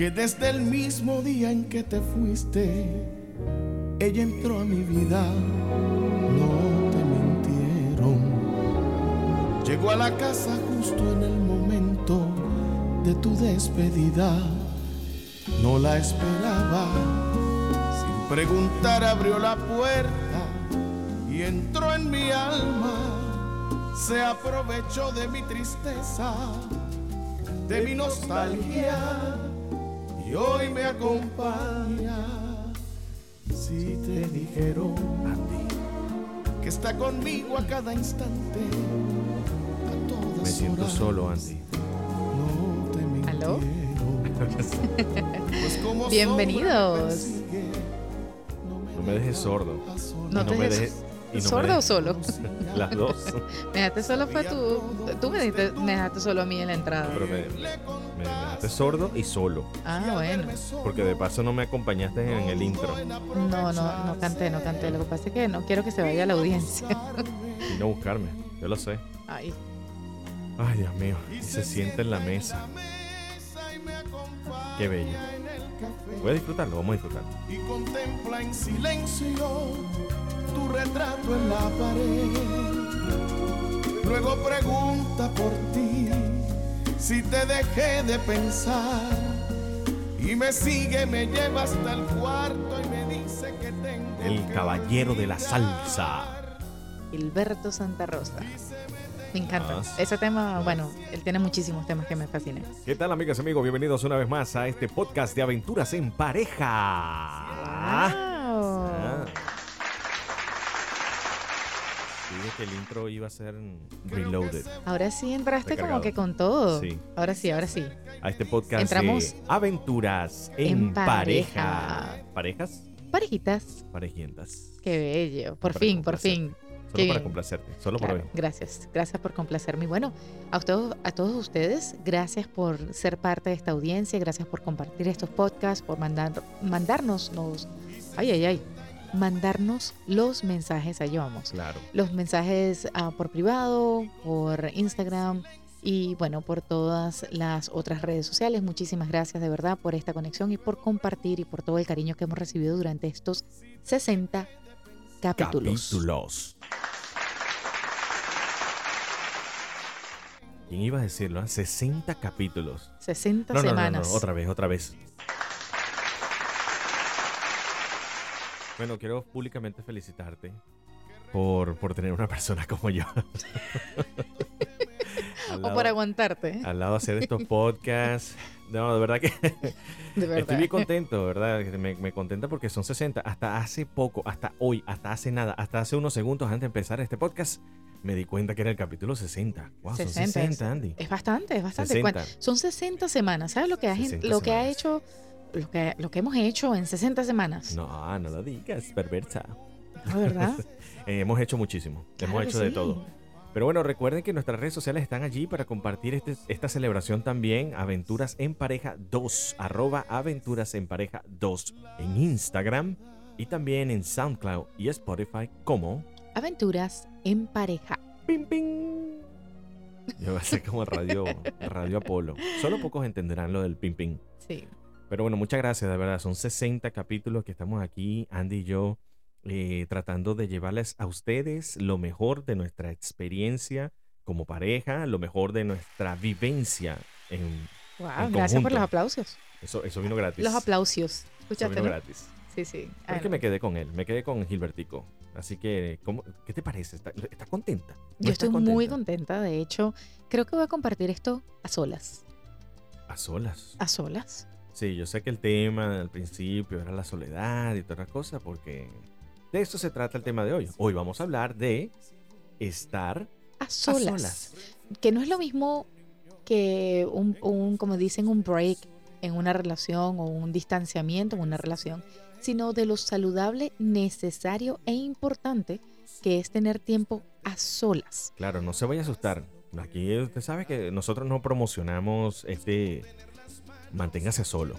que desde el mismo día en que te fuiste, ella entró a mi vida. No te mintieron. Llegó a la casa justo en el momento de tu despedida. No la esperaba. Sin preguntar abrió la puerta y entró en mi alma. Se aprovechó de mi tristeza, de mi nostalgia y hoy me acompaña. Si te dijeron a ti que está conmigo a cada instante, a todas Me siento horas, solo, Andy. No te. Pues como Bienvenidos. me No me dejes sordo. No te me dejes no ¿Sordo o solo? Las dos. Me dejaste solo fue tú. Tú me, diste- me dejaste solo a mí en la entrada. Pero me, me dejaste sordo y solo. Ah, bueno. Porque de paso no me acompañaste en el intro. No, no, no canté, no canté. Lo que pasa es que no quiero que se vaya la audiencia. Y no buscarme. Yo lo sé. Ay, Ay, Dios mío. Y se sienta en la mesa. Qué bello. Voy a disfrutarlo, vamos a disfrutar. y contempla en silencio tu retrato en la pared. Luego pregunta por ti si te dejé de pensar. Y me sigue, me lleva hasta el cuarto y me dice que tengo El que caballero de la salsa. Gilberto Santa Rosa. Me encanta. Ah. Ese tema, bueno, él tiene muchísimos temas que me fascinan. ¿Qué tal, amigas y amigos? Bienvenidos una vez más a este podcast de aventuras en pareja. Wow. Ah. Dije que el intro iba a ser reloaded Ahora sí entraste como que con todo. Sí. Ahora sí, ahora sí. a este podcast Entramos de aventuras en, en pareja. pareja. ¿Parejas? Parejitas. Parejientas. Qué bello. Por Para fin, por fin. Solo Qué para bien. complacerte, solo Claro, por hoy. Gracias, gracias por complacerme. Y bueno, a, ustedes, a todos ustedes, gracias por ser parte de esta audiencia, gracias por compartir estos podcasts, por mandar, mandarnos los, ay, ay, ay, mandarnos los mensajes, allá vamos, Claro. los mensajes ah, por privado, por Instagram y bueno, por todas las otras redes sociales. Muchísimas gracias de verdad por esta conexión y por compartir y por todo el cariño que hemos recibido durante estos 60 capítulos. Capítulos. ¿Quién iba a decirlo? ah? 60 capítulos. 60 No, no, no, semanas. no, otra vez, otra vez. Bueno, quiero públicamente felicitarte por, por tener una persona como yo. al, O lado, por aguantarte. al lado de hacer estos podcasts. No, de verdad que De verdad. estoy bien contento, ¿verdad? Me, me contenta porque son 60. Hasta hace poco, hasta hoy, hasta hace nada, hasta hace unos segundos antes de empezar este podcast, me di cuenta que era el capítulo 60. Wow, son 60, 60, Andy. Es bastante, es bastante. 60. Cuan- Son 60 semanas. ¿Sabes lo que ha, 60 lo que ha hecho, lo que, lo que hemos hecho en 60 semanas? No, no lo digas, perversa. ¿No, ¿Verdad? Eh, hemos hecho muchísimo, Claro hemos hecho de todo. Pero bueno, recuerden que nuestras redes sociales están allí para compartir este- esta celebración también. Aventuras en Pareja 2, arroba Aventuras en Pareja 2 en Instagram y también en SoundCloud y Spotify como Aventuras en pareja. Ping Ping. Yo voy a hacer como radio, radio Apolo. Solo pocos entenderán lo del Ping Ping. Sí. Pero bueno, muchas gracias, de verdad. Son 60 capítulos que estamos aquí, Andy y yo, eh, tratando de llevarles a ustedes lo mejor de nuestra experiencia como pareja, lo mejor de nuestra vivencia. En, Wow, En gracias por los aplausos. eso, eso vino gratis. Los aplausos. Eso ¿Escuchaste? vino no? gratis. Sí, sí. Ah, que me quedé con él, me quedé con Gilbertico. Así que, ¿cómo, ¿qué te parece? ¿Estás está contenta? ¿No Yo estoy muy contenta. De hecho, creo que voy a compartir esto a solas. A solas. ¿A solas? Sí, yo sé que el tema al principio era la soledad y todas las cosas, porque de eso se trata el tema de hoy. Hoy vamos a hablar de estar A solas. que no es lo mismo que un, un, como dicen, un break en una relación o un distanciamiento en una relación, sino de lo saludable, necesario e importante que es tener tiempo a solas. Claro, no se vaya a asustar. Aquí usted sabe que nosotros no promocionamos este manténgase solo.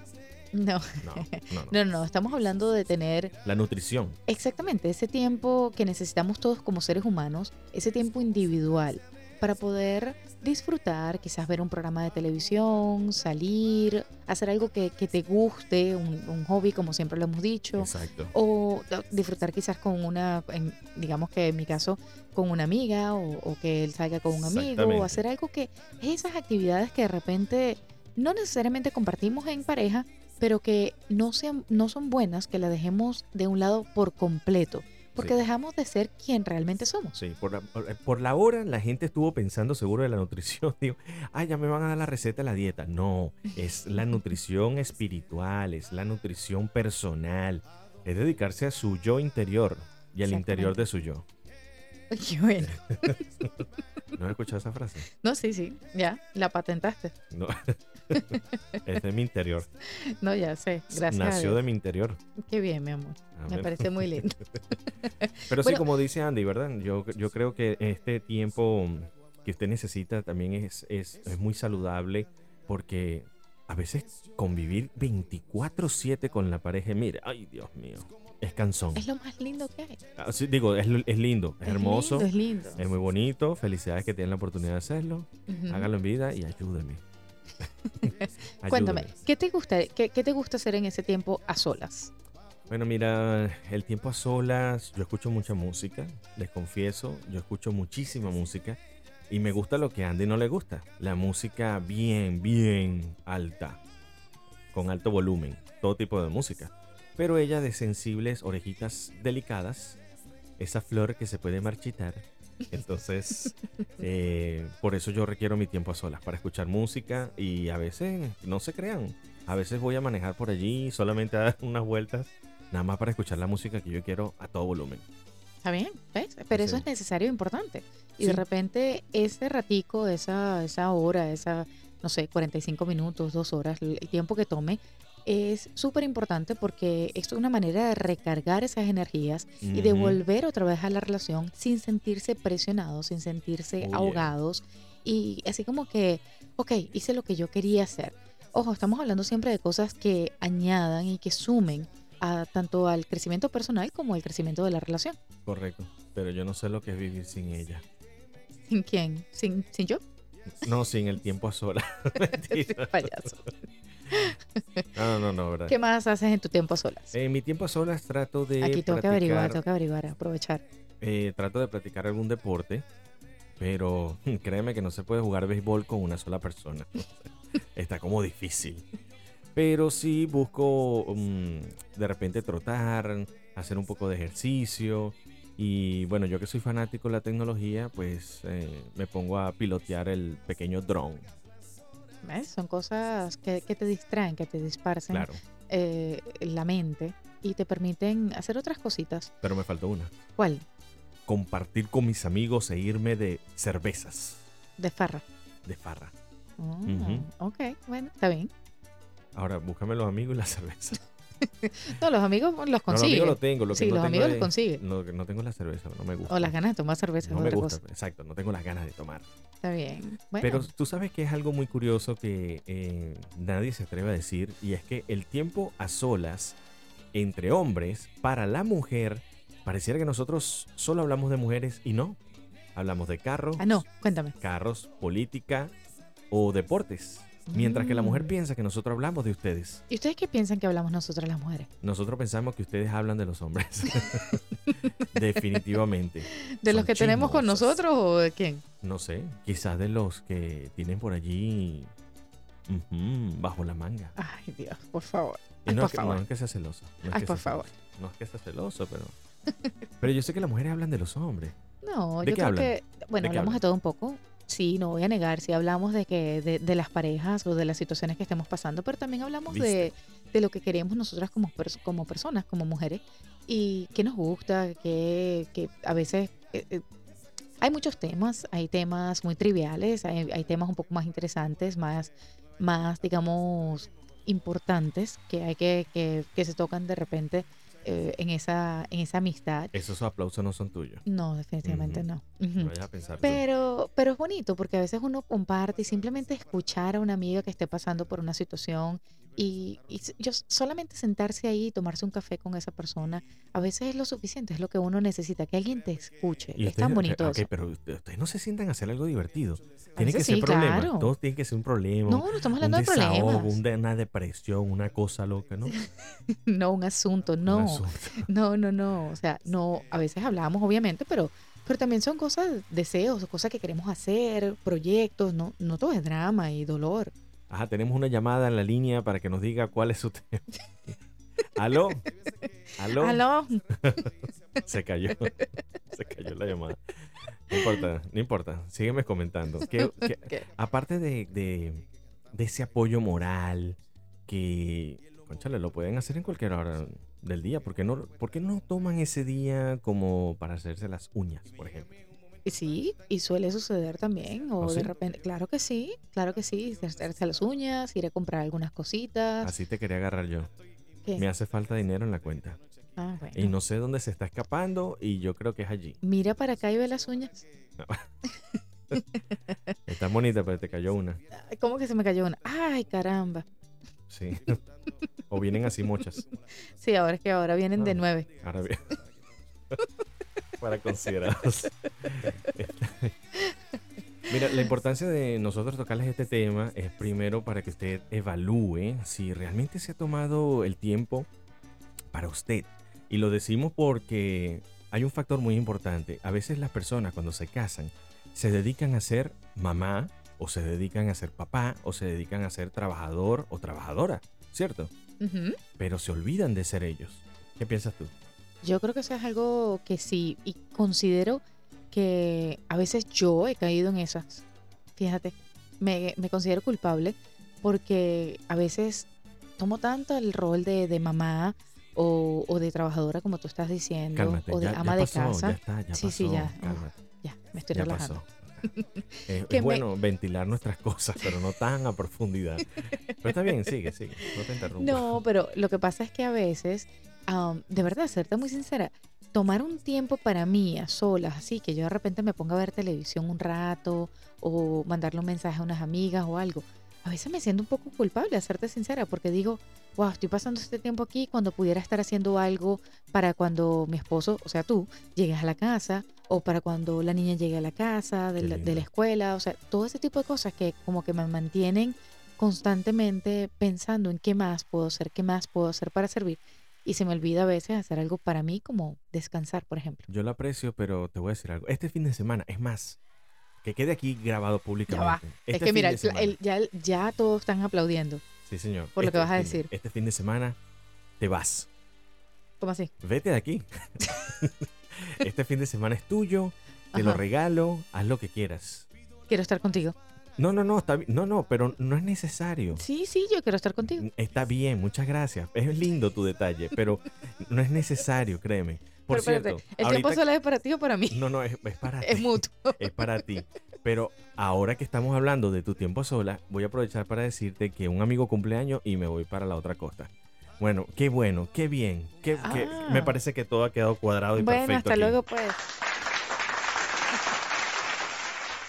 No, No, no, no. no, no, estamos hablando de tener La nutrición. exactamente ese tiempo que necesitamos todos como seres humanos, ese tiempo individual, para poder disfrutar, quizás ver un programa de televisión, salir, hacer algo que, que te guste, un, un, hobby como siempre lo hemos dicho, Exacto. o disfrutar quizás con una, en, digamos que en mi caso, con una amiga o, o que él salga con un amigo, o hacer algo que esas actividades que de repente no necesariamente compartimos en pareja, pero que no, sean, no son buenas, que la dejemos de un lado por completo. Porque Sí. dejamos de ser quien realmente somos. Sí, por la, por- eh, por la hora la gente estuvo pensando seguro de la nutrición. Digo, ay, ya me van a dar la receta de la dieta. No, es la nutrición espiritual, es la nutrición personal. Es dedicarse a su yo interior y al interior de su yo. Qué bueno. ¿No has escuchado esa frase? No, sí, sí, ya, la patentaste. No. es de mi interior. No, ya sé, gracias. a Nació Dios. de mi interior. Qué bien, mi amor. Me parece muy lindo. Pero sí, como dice Andy, ¿verdad? Yo, yo creo que este tiempo que usted necesita también es, es, es muy saludable porque a veces convivir 24/7 con la pareja, mire, ay Dios mío, es cansón. Es lo más lindo que hay. Ah, sí, digo, es, es lindo, es, hermoso, lindo, es lindo. es muy bonito, felicidades que tienen la oportunidad de hacerlo, hágalo en vida y ayúdeme. Cuéntame, Ayúdeme. ¿qué te gusta, qué, qué te gusta hacer en ese tiempo a solas? Bueno, mira, el tiempo a solas, yo escucho mucha música, les confieso, yo escucho muchísima música y me gusta lo que a Andy no le gusta, la música bien, bien alta, con alto volumen, todo tipo de música. Pero ella de sensibles orejitas delicadas, esa flor que se puede marchitar. Entonces, eh, por eso yo requiero mi tiempo a solas, para escuchar música y a veces, no se crean, a veces voy a manejar por allí, solamente a dar unas vueltas, nada más para escuchar la música que yo quiero a todo volumen. ¿Está bien? ¿Ves? Pero eso Sí. es necesario e importante. Y Sí. de repente ese ratico, esa, esa hora, esa, no sé, 45 minutos, dos horas, el tiempo que tome, es súper importante porque es una manera de recargar esas energías y de volver otra vez a la relación sin sentirse presionados, sin sentirse Oh, yeah. ahogados y así como que, ok, hice lo que yo quería hacer. Ojo, estamos hablando siempre de cosas que añadan y que sumen a, tanto al crecimiento personal como al crecimiento de la relación. Correcto, pero yo no sé lo que es vivir sin ella. ¿Sin quién? ¿Sin, sin yo? No, sin el tiempo a solas. Payaso. No, no, no, verdad. ¿Qué más haces en tu tiempo a solas? En mi tiempo a solas trato de Aquí tengo que averiguar, tengo que averiguar, aprovechar. eh, trato de practicar algún deporte, pero créeme que no se puede jugar béisbol con una sola persona. Está como difícil. Pero sí busco mm, de repente trotar, hacer un poco de ejercicio. Y bueno, yo que soy fanático de la tecnología, pues eh, me pongo a pilotear el pequeño drone. Son cosas que, que te distraen, que te disparcen Claro, eh, la mente y te permiten hacer otras cositas. pero me faltó una. ¿Cuál? Compartir con mis amigos e irme de cervezas, De farra. de farra. Oh, Ujú. Ok, bueno, está bien. Ahora, búscame los amigos y la cerveza. No, los amigos los No, los consiguen. amigos lo tengo. Lo que Sí, no los tengo amigos es- los consiguen. Que no tengo la cerveza, no me gusta. o las ganas de tomar cerveza No es me otra gusta, cosa. exacto, no tengo las ganas de tomar. Está bien. Bueno, Pero tú sabes que es algo muy curioso que eh, nadie se atreve a decir, y es que el tiempo a solas entre hombres, para la mujer, pareciera que nosotros solo hablamos de mujeres y no. Hablamos de carros, ah, no, cuéntame. carros, política o deportes. Mientras que la mujer piensa que nosotros hablamos de ustedes. ¿Y ustedes qué piensan que hablamos nosotras las mujeres? Nosotros pensamos que ustedes hablan de los hombres. Definitivamente. ¿De los que tenemos con nosotros o de quién? No sé, quizás de los que tienen por allí bajo la manga. Ay, Dios, por favor. Y no, por es que, favor. no es que sea celoso. no es Ay, que por sea favor. celoso, No es que sea celoso, pero... Pero yo sé que las mujeres hablan de los hombres. No, ¿De yo qué creo hablan? que, bueno, ¿De qué hablamos de todo un poco. Sí, no voy a negar, sí hablamos de que de, de las parejas o de las situaciones que estemos pasando, pero también hablamos de, de lo que queremos nosotras como, como personas, como mujeres, y qué nos gusta, que, que a veces eh, eh, hay muchos temas, hay temas muy triviales, hay, hay temas un poco más interesantes, más, más digamos, importantes que hay que, que, que se tocan de repente eh, en, esa, en esa amistad. Esos aplausos no son tuyos. No, definitivamente no. No vayas a pensar tú. Pero, pero es bonito porque a veces uno comparte y simplemente escuchar a una amiga que esté pasando por una situación Y, y yo solamente sentarse ahí y tomarse un café con esa persona, a veces es lo suficiente, es lo que uno necesita, que alguien te escuche. Y es tan ustedes- bonito ok, eso. pero usted- ustedes no se sientan a hacer algo divertido. Tiene que veces ser sí, problema. claro. Todos tienen que ser un problema. No, no estamos hablando un de desahogo, problemas. un una depresión, una cosa loca, ¿no? Un No, un asunto, no. asunto. No, no, no. O sea, no, a veces hablamos, obviamente, pero, pero también son cosas, deseos, cosas que queremos hacer, proyectos, no, no todo es drama y dolor. Ajá, tenemos una llamada en la línea para que nos diga cuál es su tema. ¿Aló? ¿Aló? Aló. Se cayó. Se cayó la llamada. No importa, no importa. Sígueme comentando. Aparte de, de- de ese apoyo moral que, conchale, lo pueden hacer en cualquier hora del día. ¿Por qué no, por qué no toman ese día como para hacerse las uñas, por ejemplo? Sí, y suele suceder también, o ¿Oh, de repente, claro que sí, claro que sí, hacerse las uñas, ir a comprar algunas cositas. Así te quería agarrar yo. ¿Qué? Me hace falta dinero en la cuenta. Ah, bueno. Y no sé dónde se está escapando y yo creo que es allí. Mira para acá y ve las uñas. Está bonita, pero te cayó una. ¿Cómo que se me cayó una? Ay, caramba. Sí. o vienen así muchas. Sí, ahora es que ahora vienen de Ah. nueve. Ahora bien. Para considerados. Mira, la importancia de nosotros tocarles este tema es primero para que usted evalúe si realmente se ha tomado el tiempo para usted. Y lo decimos porque hay un factor muy importante. A veces las personas cuando se casan se dedican a ser mamá o se dedican a ser papá o se dedican a ser trabajador o trabajadora, ¿cierto? Pero se olvidan de ser ellos. ¿Qué piensas tú? Yo creo que eso es algo que sí, y considero que a veces yo he caído en esas. Fíjate, me, me considero culpable porque a veces tomo tanto el rol de, de mamá o, o de trabajadora, como tú estás diciendo, Cálmate, o de ya, ya ama de casa. ya está, ya Sí, pasó. sí, ya. Cálmate, Ya, me estoy relajando. pasó. Eh, Que es me- bueno ventilar nuestras cosas, pero no tan a profundidad. Pero está bien, sigue, sigue. No te interrumpo. No, pero lo que pasa es que a veces, am, de verdad, serte muy sincera, tomar un tiempo para mí a solas, así que yo de repente me ponga a ver televisión un rato o mandarle un mensaje a unas amigas o algo, a veces me siento un poco culpable, a serte sincera, porque digo, wow, estoy pasando este tiempo aquí cuando pudiera estar haciendo algo para cuando mi esposo, o sea, tú, llegues a la casa o para cuando la niña llegue a la casa, de la, de la escuela, o sea, todo ese tipo de cosas que como que me mantienen constantemente pensando en qué más puedo hacer, qué más puedo hacer para servir. Y se me olvida a veces hacer algo para mí, como descansar, por ejemplo. Yo lo aprecio, pero te voy a decir algo. Este fin de semana, es más, que quede aquí grabado públicamente. es Este que mira, el- ya, ya todos están aplaudiendo. sí, señor. por lo que Este vas a de- decir. Este fin de semana te vas. ¿Cómo así? Vete de aquí. este fin de semana es tuyo. Te lo regalo. Haz lo que quieras. Quiero estar contigo. No, no, no, está No, no, pero no es necesario. Sí, sí, yo quiero estar contigo. Está bien, muchas gracias. Es lindo tu detalle, pero no es necesario, créeme. Por Pero espérate, cierto, ¿el ahorita- tiempo solo es para ti o para mí? No, no, es, es para Es ti. mutuo. Es para ti. Pero ahora que estamos hablando de tu tiempo sola, voy a aprovechar para decirte que un amigo cumpleaños y me voy para la otra costa. Bueno, qué bueno, qué bien. Qué, qué- Ah. me parece que todo ha quedado cuadrado y Bueno, perfecto. hasta aquí. luego, pues.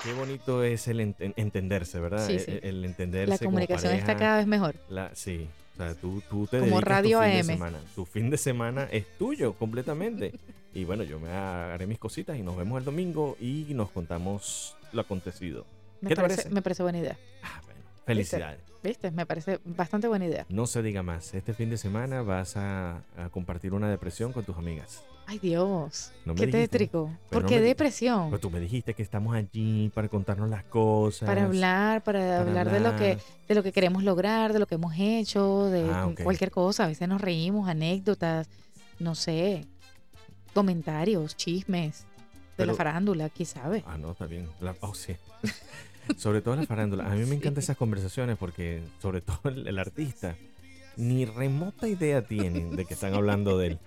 Qué bonito es el ent- entenderse, ¿verdad? Sí, El- sí. El, entenderse. La como comunicación está cada vez mejor. La, sí, o sea, tú, tú te Como Radio tu fin AM. de semana. Tu fin de semana es tuyo completamente. y bueno, yo me haré mis cositas y nos vemos el domingo y nos contamos lo acontecido. Me ¿Qué te parece, parece? me parece buena idea. Ah, felicidades. ¿Viste? Me parece bastante buena idea. No se diga más. Este fin de semana vas a, a compartir una depresión con tus amigas. Ay, Dios. No qué tétrico. ¿Por no qué me- depresión? Pero tú me dijiste que estamos allí para contarnos las cosas. para hablar, para, para hablar, de lo que hablar. de lo que queremos lograr, de lo que hemos hecho, de Ah, ok. cualquier cosa. A veces nos reímos, anécdotas, no sé, comentarios, chismes de Pero- la farándula, quién sabe. Ah, no, está bien. La- oh, sí. sobre todo la farándula. A mí me encantan esas conversaciones porque, sobre todo el, el artista, ni remota idea tienen de que están hablando de él.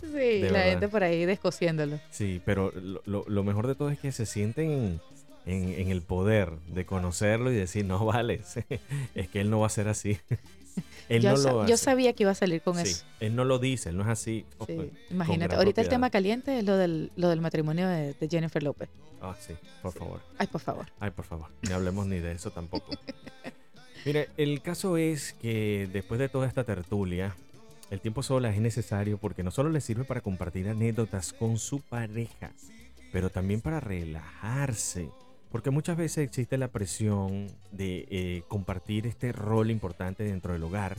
Sí, la verdad. gente por ahí descosiéndolo. Sí, pero lo, lo- lo mejor de todo es que se sienten en, en- en el poder de conocerlo y decir, no vale, es que él no va a ser así. él Yo, no lo yo sabía que iba a salir con Sí, eso. Él no lo dice, él no es así. Oh, Sí, Imagínate, ahorita el tema caliente es lo del, lo del matrimonio de, de Jennifer López. Ah, sí, por favor. Ay, por favor. Ay, por favor, no hablemos ni de eso tampoco. Mire, el caso es que después de toda esta tertulia, el tiempo sola es necesario porque no solo le sirve para compartir anécdotas con su pareja, pero también para relajarse. Porque muchas veces existe la presión de eh, compartir este rol importante dentro del hogar,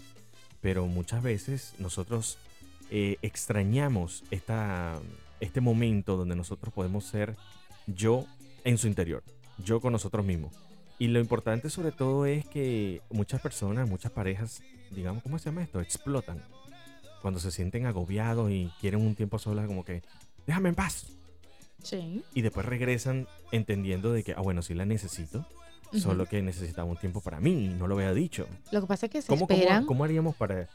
pero muchas veces nosotros eh, extrañamos esta, este momento donde nosotros podemos ser yo en su interior, yo con nosotros mismos. Y lo importante sobre todo es que muchas personas, muchas parejas, digamos, ¿cómo se llama esto? Explotan. Cuando se sienten agobiados y quieren un tiempo sola, como que, déjame en paz. Sí. Y después regresan entendiendo de que, ah, bueno, sí la necesito, solo que necesitaba un tiempo para mí, no lo había dicho. Lo que pasa es que se ¿Cómo, cómo- haríamos para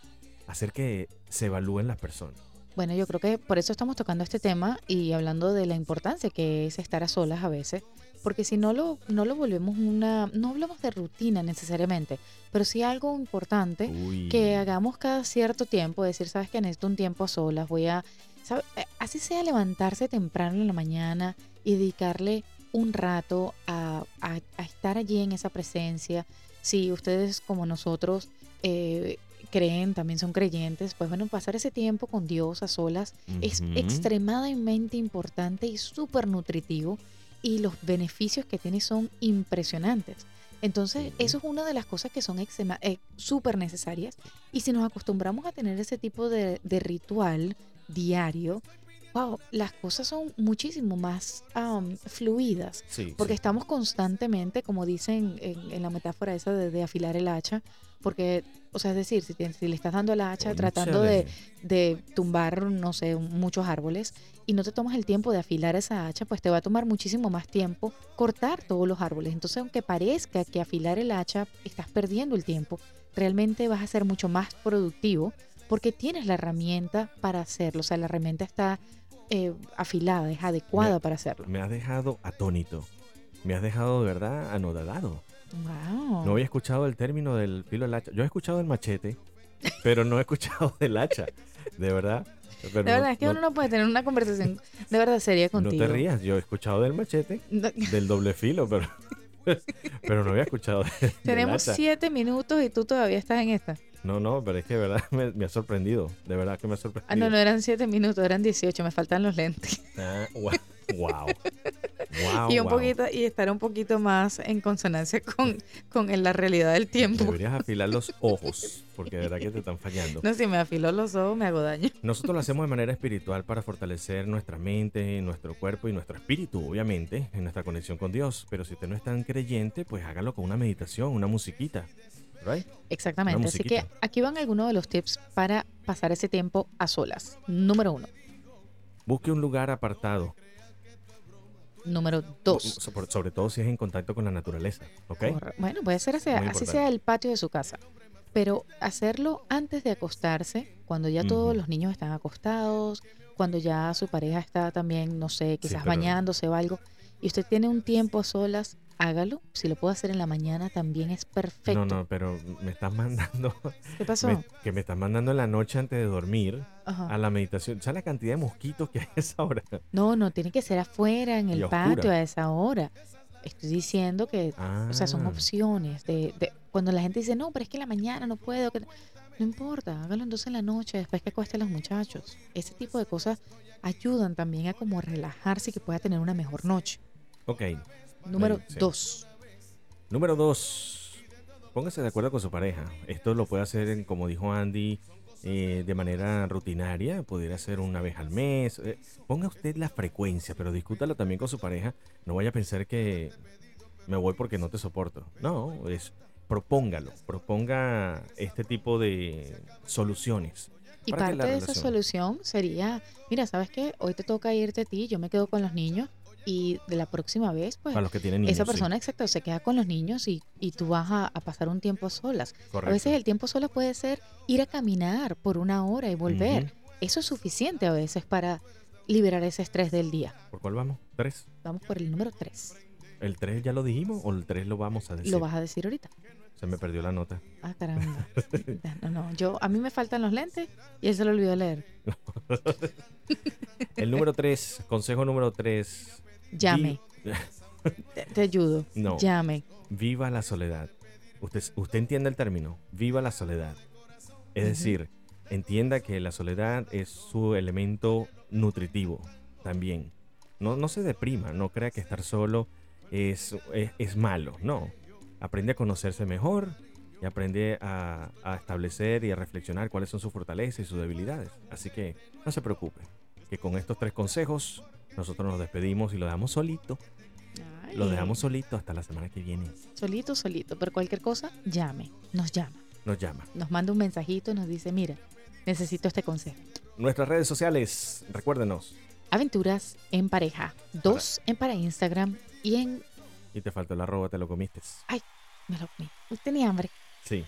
hacer que se evalúen las personas? Bueno, yo creo que por eso estamos tocando este tema y hablando de la importancia que es estar a solas a veces, porque si no lo, no lo volvemos una, no hablamos de rutina necesariamente, pero sí algo importante Uy. que hagamos cada cierto tiempo, decir, sabes que necesito un tiempo a solas, voy a, sabe- eh, así sea levantarse temprano en la mañana y dedicarle un rato a, a- a estar allí en esa presencia. Si ustedes como nosotros eh, creen, también son creyentes, pues bueno, pasar ese tiempo con Dios a solas es extremadamente importante y súper nutritivo y los beneficios que tiene son impresionantes. Entonces, eso es una de las cosas que son eh, súper necesarias. Y si nos acostumbramos a tener ese tipo de, de ritual diario, wow, las cosas son muchísimo más fluidas. Sí, Porque sí. estamos constantemente, como dicen en, en la metáfora esa de, de afilar el hacha, porque, o sea, es decir, si, si le estás dando el hacha tratando de, de tumbar, no sé, muchos árboles y no te tomas el tiempo de afilar esa hacha, pues te va a tomar muchísimo más tiempo cortar todos los árboles. Entonces, aunque parezca que afilar el hacha estás perdiendo el tiempo, realmente vas a ser mucho más productivo porque tienes la herramienta para hacerlo. O sea, la herramienta está eh, afilada, es adecuada para hacerlo. Me has dejado atónito. Me has dejado de verdad anodadado. Wow. No había escuchado el término del filo del hacha. Yo he escuchado el machete, pero no he escuchado del hacha. De verdad. Pero de no- verdad, es que no, uno no puede tener una conversación de verdad seria no contigo. te rías. Yo he escuchado del machete, No- del doble filo, pero, pero no había escuchado de- Tenemos siete minutos y tú todavía estás en esta. No, no, pero es que de verdad me, me ha sorprendido. De verdad que me ha sorprendido. Ah, no, no eran siete minutos, eran 18, me faltan los lentes. Ah, wow. Wow. Wow, y un wow. poquito, y estar un poquito más en consonancia con, con la realidad del tiempo. Deberías afilar los ojos, porque de verdad que te están fallando. No, si me afiló los ojos, me hago daño. Nosotros lo hacemos de manera espiritual para fortalecer nuestra mente, nuestro cuerpo y nuestro espíritu, obviamente, en nuestra conexión con Dios. Pero si usted no es tan creyente, pues hágalo con una meditación, una musiquita. ¿Right? Exactamente. Así que aquí van algunos de los tips para pasar ese tiempo a solas. Número uno. Busque un lugar apartado, Número dos. sobre, sobre todo si es en contacto con la naturaleza. ¿Ok? Bueno, puede ser así, Muy así sea el patio de su casa. Pero hacerlo antes de acostarse, cuando ya todos Ujú. los niños están acostados, cuando ya su pareja está también, no sé, quizás pero- bañándose o algo, y usted tiene un tiempo a solas, hágalo. Si lo puede hacer en la mañana, también es perfecto. No, no, pero me estás mandando, ¿Qué pasó? me- que me estás mandando en la noche antes de dormir Ajá. a la meditación. ¿Sabes la cantidad de mosquitos que hay a esa hora? No, no, tiene que ser afuera, en el patio, a esa hora. Estoy diciendo que, o sea, son Ah. opciones. De, de- cuando la gente dice, no, pero es que en la mañana no puedo. que-". No importa, hágalo entonces en la noche, después que acueste a los muchachos. Ese tipo de cosas ayudan también a como relajarse y que pueda tener una mejor noche. Ok. Número sí. dos. Número dos, póngase de acuerdo con su pareja. Esto lo puede hacer, como dijo Andy, eh, de manera rutinaria. Pudiera ser una vez al mes. eh, ponga usted la frecuencia, pero discútalo también con su pareja. No vaya a pensar que me voy porque no te soporto. No, es propóngalo. Proponga este tipo de soluciones. Y parte de esa solución sería, mira, ¿sabes qué? Hoy te toca irte a ti, yo me quedo con los niños y de la próxima vez, pues Para los que tienen niños. esa sí, persona, exacto, se queda con los niños y, y tú vas a, a pasar un tiempo solas. correcto. A veces el tiempo solas puede ser ir a caminar por una hora y volver. Ujú. Eso es suficiente a veces para liberar ese estrés del día. ¿Por cuál vamos? ¿Tres? Vamos por el número 3. ¿El tres ya lo dijimos o el tres lo vamos a decir? Lo vas a decir ahorita. Se me perdió la nota. Ah, caramba. No, no, yo, a mí me faltan los lentes y él se lo olvidó leer. El número tres, consejo número tres. Llame. vi- Te, te ayudo. No. Llame. Viva la soledad. usted, usted entiende el término, viva la soledad. Es decir, entienda que la soledad es su elemento nutritivo también. No, no se deprima, no crea que estar solo es, es, malo, no. Aprende a conocerse mejor y aprende a, a, establecer y a reflexionar cuáles son sus fortalezas y sus debilidades. Así que no se preocupe, que con estos tres consejos nosotros nos despedimos y lo dejamos solito. Lo dejamos solito hasta la semana que viene. Solito, solito, pero cualquier cosa, llame, nos llama. Nos llama. Nos manda un mensajito y nos dice, mira, necesito este consejo. Nuestras redes sociales, recuérdenos. Aventuras en pareja. Dos en para Instagram y en... Y te faltó el arroba, te lo comiste. Ay, me lo comí. Tenía hambre. Sí.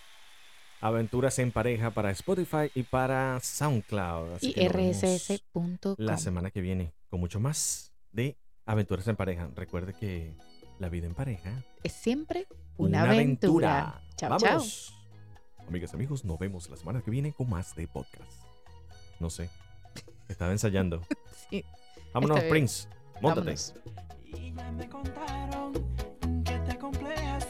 Aventuras en pareja para Spotify y para SoundCloud. y rss.com. La semana que viene con mucho más de Aventuras en pareja. Recuerde que la vida en pareja es siempre una, aventura. Chao, chao. Amigas y amigos, nos vemos la semana que viene con más de podcast. No sé. Estaba ensayando. sí. Vámonos, Prince. Móntate. Y ya me contaron que te complejas.